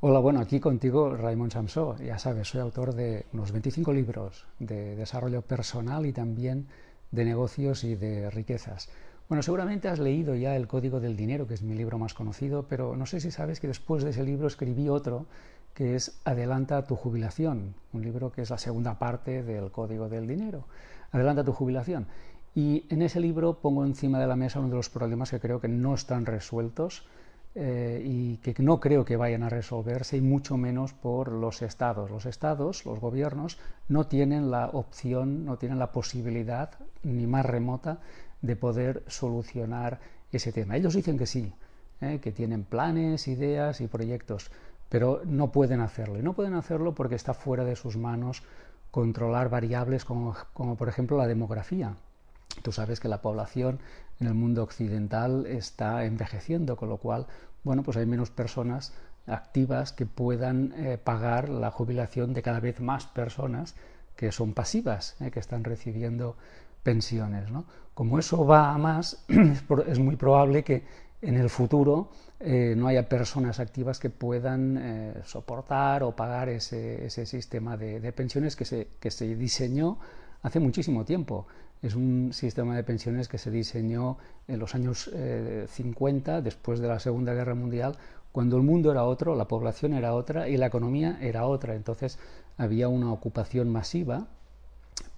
Hola, bueno, aquí contigo Raymond Samsó. Ya sabes, soy autor de unos 25 libros de desarrollo personal y también de negocios y de riquezas. Bueno, seguramente has leído ya El Código del Dinero, que es mi libro más conocido, pero no sé si sabes que después de ese libro escribí otro que es Adelanta tu jubilación, un libro que es la segunda parte del Código del Dinero. Adelanta tu jubilación. Y en ese libro pongo encima de la mesa uno de los problemas que creo que no están resueltos eh, y que no creo que vayan a resolverse y mucho menos por los estados. Los estados, los gobiernos, no tienen la opción, no tienen la posibilidad ni más remota de poder solucionar ese tema. Ellos dicen que sí, eh, que tienen planes, ideas y proyectos, pero no pueden hacerlo. Y no pueden hacerlo porque está fuera de sus manos controlar variables como, como por ejemplo la demografía. Tú sabes que la población en el mundo occidental está envejeciendo, con lo cual, bueno, pues hay menos personas activas que puedan eh, pagar la jubilación de cada vez más personas que son pasivas, eh, que están recibiendo pensiones. ¿no? Como eso va a más, es muy probable que en el futuro eh, no haya personas activas que puedan soportar o pagar ese, ese sistema de, de pensiones que se, que se diseñó hace muchísimo tiempo. Es un sistema de pensiones que se diseñó en los años 50, eh, después de la Segunda Guerra Mundial, cuando el mundo era otro, la población era otra y la economía era otra. Entonces había una ocupación masiva,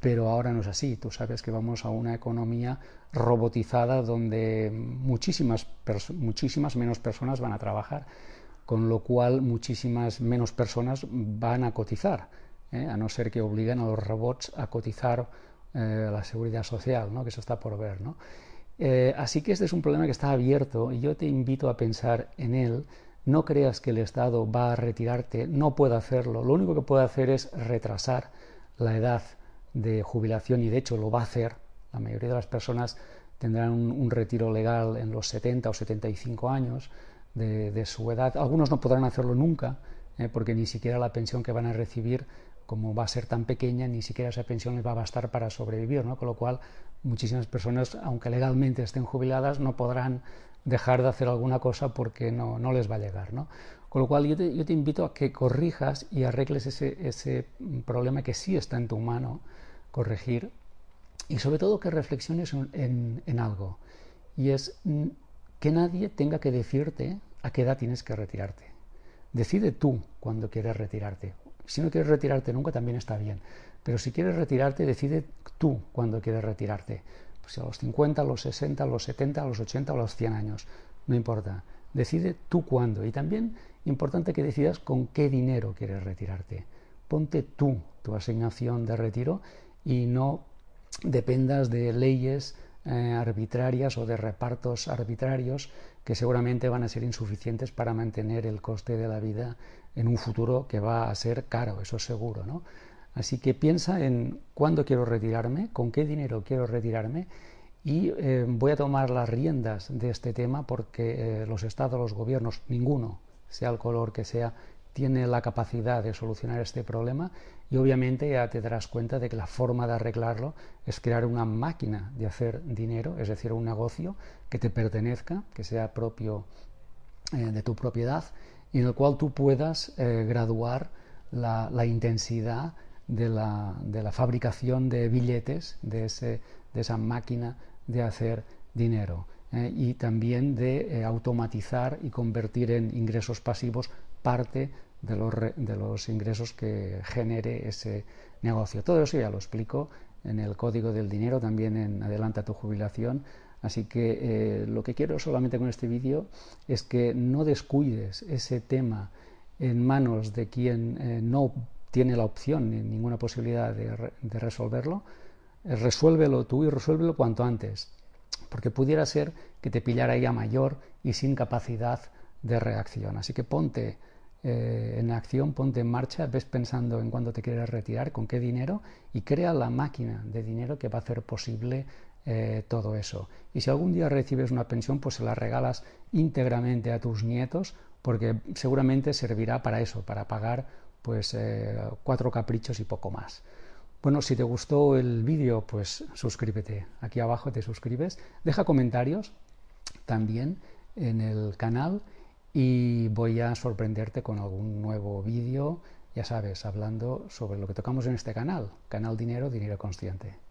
pero ahora no es así. Tú sabes que vamos a una economía robotizada donde muchísimas, muchísimas menos personas van a trabajar, con lo cual muchísimas menos personas van a cotizar, ¿eh? a no ser que obliguen a los robots a cotizar eh, la seguridad social, ¿no? que eso está por ver. ¿no? Eh, así que este es un problema que está abierto y yo te invito a pensar en él. No creas que el Estado va a retirarte, no puede hacerlo. Lo único que puede hacer es retrasar la edad de jubilación y de hecho lo va a hacer. La mayoría de las personas tendrán un, retiro legal en los 70 o 75 años de, su edad. Algunos no podrán hacerlo nunca porque ni siquiera la pensión que van a recibir como va a ser tan pequeña, ni siquiera esa pensión les va a bastar para sobrevivir, ¿no? Con lo cual, muchísimas personas, aunque legalmente estén jubiladas, no podrán dejar de hacer alguna cosa porque no, no les va a llegar, ¿no? Con lo cual, yo te, invito a que corrijas y arregles ese, ese problema que sí está en tu mano corregir y sobre todo que reflexiones en, en algo y es mm, que nadie tenga que decirte a qué edad tienes que retirarte. Decide tú cuando quieres retirarte. Si no quieres retirarte nunca, también está bien. Pero si quieres retirarte, decide tú cuándo quieres retirarte. Pues a los 50, a los 60, a los 70, a los 80 o a los 100 años. No importa. Decide tú cuándo. Y también importante que decidas con qué dinero quieres retirarte. Ponte tú tu asignación de retiro y no dependas de leyes eh, arbitrarias o de repartos arbitrarios que seguramente van a ser insuficientes para mantener el coste de la vida en un futuro que va a ser caro, eso es seguro, ¿no? Así que piensa en cuándo quiero retirarme, con qué dinero quiero retirarme y eh, voy a tomar las riendas de este tema porque eh, los estados, los gobiernos, ninguno, sea el color que sea, tiene la capacidad de solucionar este problema y obviamente ya te darás cuenta de que la forma de arreglarlo es crear una máquina de hacer dinero, es decir, un negocio que te pertenezca, que sea propio eh, de tu propiedad y en el cual tú puedas eh, graduar la, intensidad de la, fabricación de billetes, de, ese, de, esa máquina de hacer dinero. Eh, y también de automatizar y convertir en ingresos pasivos parte de los, ingresos que genere ese negocio. Todo eso ya lo explico en el código del dinero, también en Adelanta tu jubilación. Así que eh, lo que quiero solamente con este vídeo es que no descuides ese tema en manos de quien eh, no tiene la opción ni ninguna posibilidad de, de resolverlo. Eh, resuélvelo tú y resuélvelo cuanto antes, porque pudiera ser que te pillara ya mayor y sin capacidad de reacción. Así que ponte eh, en acción, ponte en marcha, ves pensando en cuándo te quieres retirar, con qué dinero y crea la máquina de dinero que va a hacer posible eh, todo eso. Y si algún día recibes una pensión, pues se la regalas íntegramente a tus nietos porque seguramente servirá para eso, para pagar pues eh, cuatro caprichos y poco más. Bueno, si te gustó el vídeo, pues suscríbete. Aquí abajo te suscribes. Deja comentarios también en el canal y voy a sorprenderte con algún nuevo vídeo, ya sabes, hablando sobre lo que tocamos en este canal, Canal Dinero, Dinero Consciente.